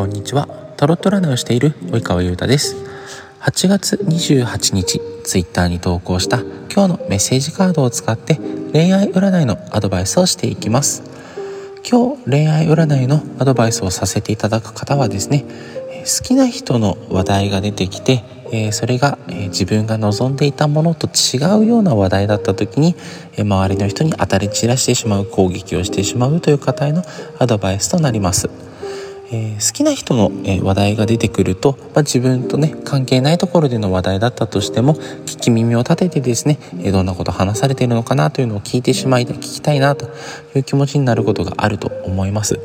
こんにちは。タロット占いをしている及川優太です。8月28日ツイッターに投稿した今日のメッセージカードを使って恋愛占いのアドバイスをしていきます。今日恋愛占いのアドバイスをさせていただく方はですね好きな人の話題が出てきてえそれが、え自分が望んでいたものと違うような話題だった時に、え周りの人に当たり散らしてしまう攻撃をしてしまうという方へのアドバイスとなります。えー、好きな人の、えー、話題が出てくると、まあ、自分とね関係ないところでの話題だったとしても聞き耳を立ててですね、えー、どんなこと話されているのかなというのを聞いてしまい聞きたいなという気持ちになることがあると思います、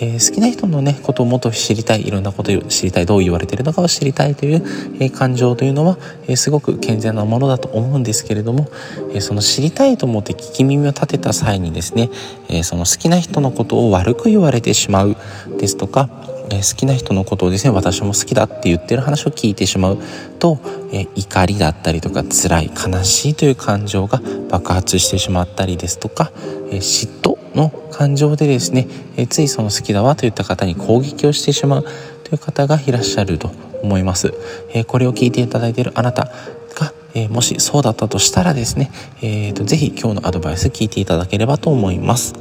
え好きな人のねことをもっと知りたいいろんなことを知りたいどう言われているのかを知りたいという、え感情というのは、えすごく健全なものだと思うんですけれども、えその知りたいと思って聞き耳を立てた際にですね、えその好きな人のことを悪く言われてしまうですとかえ好きな人のことをですね私も好きだって言ってる話を聞いてしまうと、え怒りだったりとか辛い悲しいという感情が爆発してしまったりですとか、え嫉妬の感情でですね、えついその好きだわといった方に攻撃をしてしまうという方がいらっしゃると思います。えこれを聞いていただいているあなたがえ、もしそうだったとしたらですね、えーと、とぜひ今日のアドバイス聞いていただければと思います。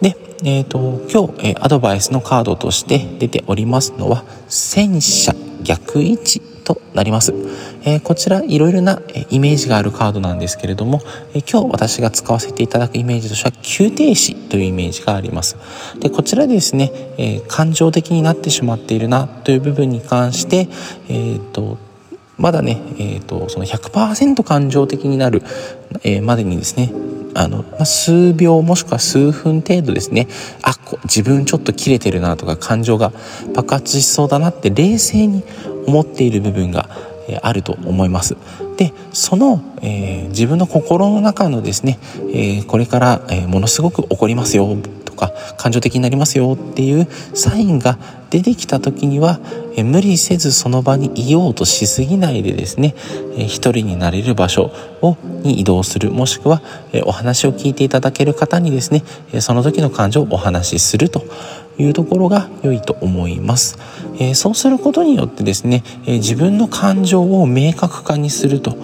で、えーと、今日、え、アドバイスのカードとして出ておりますのは戦車逆位置となります、えー、こちらいろいろな、えイメージがあるカードなんですけれども、え今日私が使わせていただくイメージとしては急停止というイメージがあります。でこちらですね、え感情的になってしまっているなという部分に関して、えーとまだね、えーと、その100%感情的になる、えー、までにですねあの、数秒もしくは数分程度ですねあ自分ちょっと切れてるなとか感情が爆発しそうだなって冷静に思っている部分があると思います。でその、えー、自分の心の中のですね、えー、これから、えー、ものすごく怒りますよか感情的になりますよっていうサインが出てきた時にはえ無理せずその場にいようとしすぎないでですねえ一人になれる場所をに移動するもしくはえお話を聞いていただける方にですねえその時の感情をお話しするというところが良いと思います、えそうすることによってですね、え自分の感情を明確化にすると。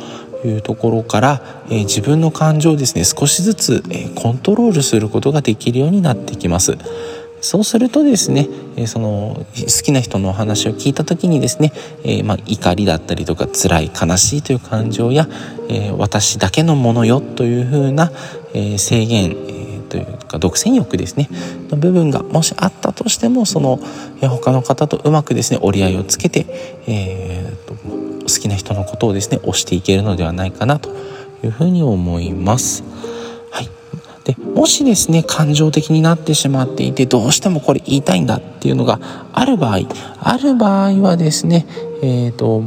いうところから、えー、自分の感情をですね少しずつ、えー、コントロールすることができるようになってきます。そうするとですね、えー、その好きな人のお話を聞いた時にですね、えまあ、怒りだったりとか辛い悲しいという感情や、え私だけのものよというふうな、え制限、というか独占欲ですねの部分がもしあったとしてもその他の方とうまくですね折り合いをつけて、えー好きな人のことをですね押していけるのではないかなというふうに思います。はい、でもしですね感情的になってしまっていてどうしてもこれ言いたいんだっていうのがある場合ある場合はですねえっ、ー、と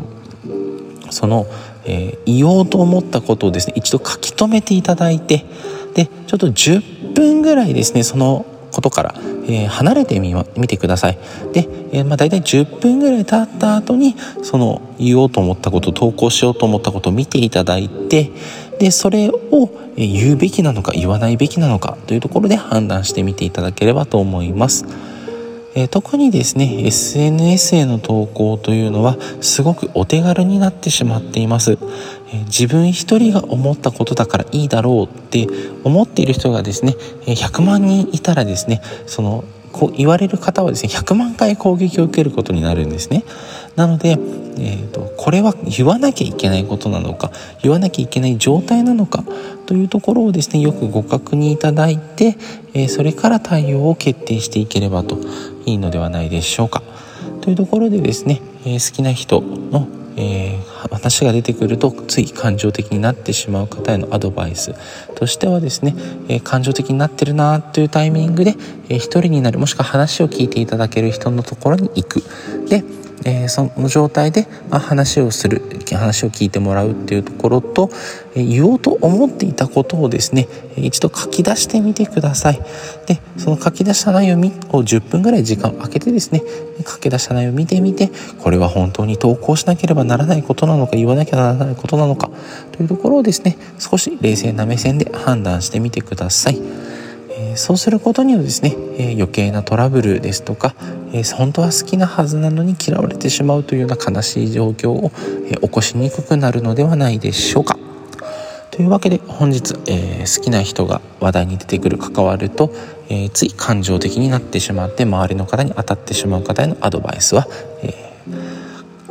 その、えー、言おうと思ったことをですね一度書き留めていただいてでちょっと10分ぐらいですねそのことから、えー、離れてみ見てください。で、えー、まあ、大体10分ぐらい経った後にその言おうと思ったこと投稿しようと思ったことを見ていただいてでそれを言うべきなのか言わないべきなのかというところで判断してみていただければと思います。特にですね SNS への投稿というのはすごくお手軽になってしまっています、え、自分一人が思ったことだからいいだろうって思っている人がですね100万人いたらですねそのこう言われる方はですね100万回攻撃を受けることになるんですねなので、えーと、これは言わなきゃいけないことなのか言わなきゃいけない状態なのかというところをですねよくご確認いただいて、えー、それから対応を決定していければといいのではないでしょうか。というところでですね、えー、好きな人のえー、私が出てくるとつい感情的になってしまう方へのアドバイスとしてはですね、えー、感情的になってるなというタイミングで、えー、一人になるもしくは話を聞いていただける人のところに行く。でえー、その状態で、まあ、話をする話を聞いてもらうっていうところと、えー、言おうと思っていたことをですね一度書き出してみてください。でその書き出した内容を10分ぐらい時間を空けてですね書き出した内容を見てみてこれは本当に投稿しなければならないことなのか言わなきゃならないことなのかというところをですね少し冷静な目線で判断してみてください。そうすることにはですね、え余計なトラブルですとか、え本当は好きなはずなのに嫌われてしまうというような悲しい状況を、え起こしにくくなるのではないでしょうか。というわけで本日、えー、好きな人が話題に出てくる関わると、えー、つい感情的になってしまって周りの方に当たってしまう方へのアドバイスは、えー、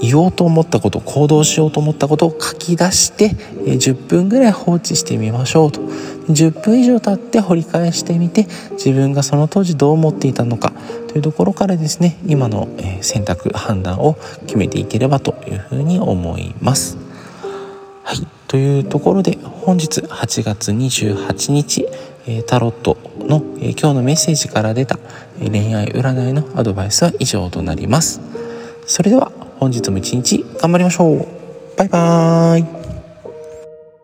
言おうと思ったこと行動しようと思ったことを書き出して、10分ぐらい放置してみましょうと。10分以上経って掘り返してみて自分がその当時どう思っていたのかというところからですね今の、選択判断を決めていければというふうに思います。はい。というところで本日8月28日タロットの今日のメッセージから出た恋愛占いのアドバイスは以上となります。それでは本日も一日頑張りましょう。バイバーイ。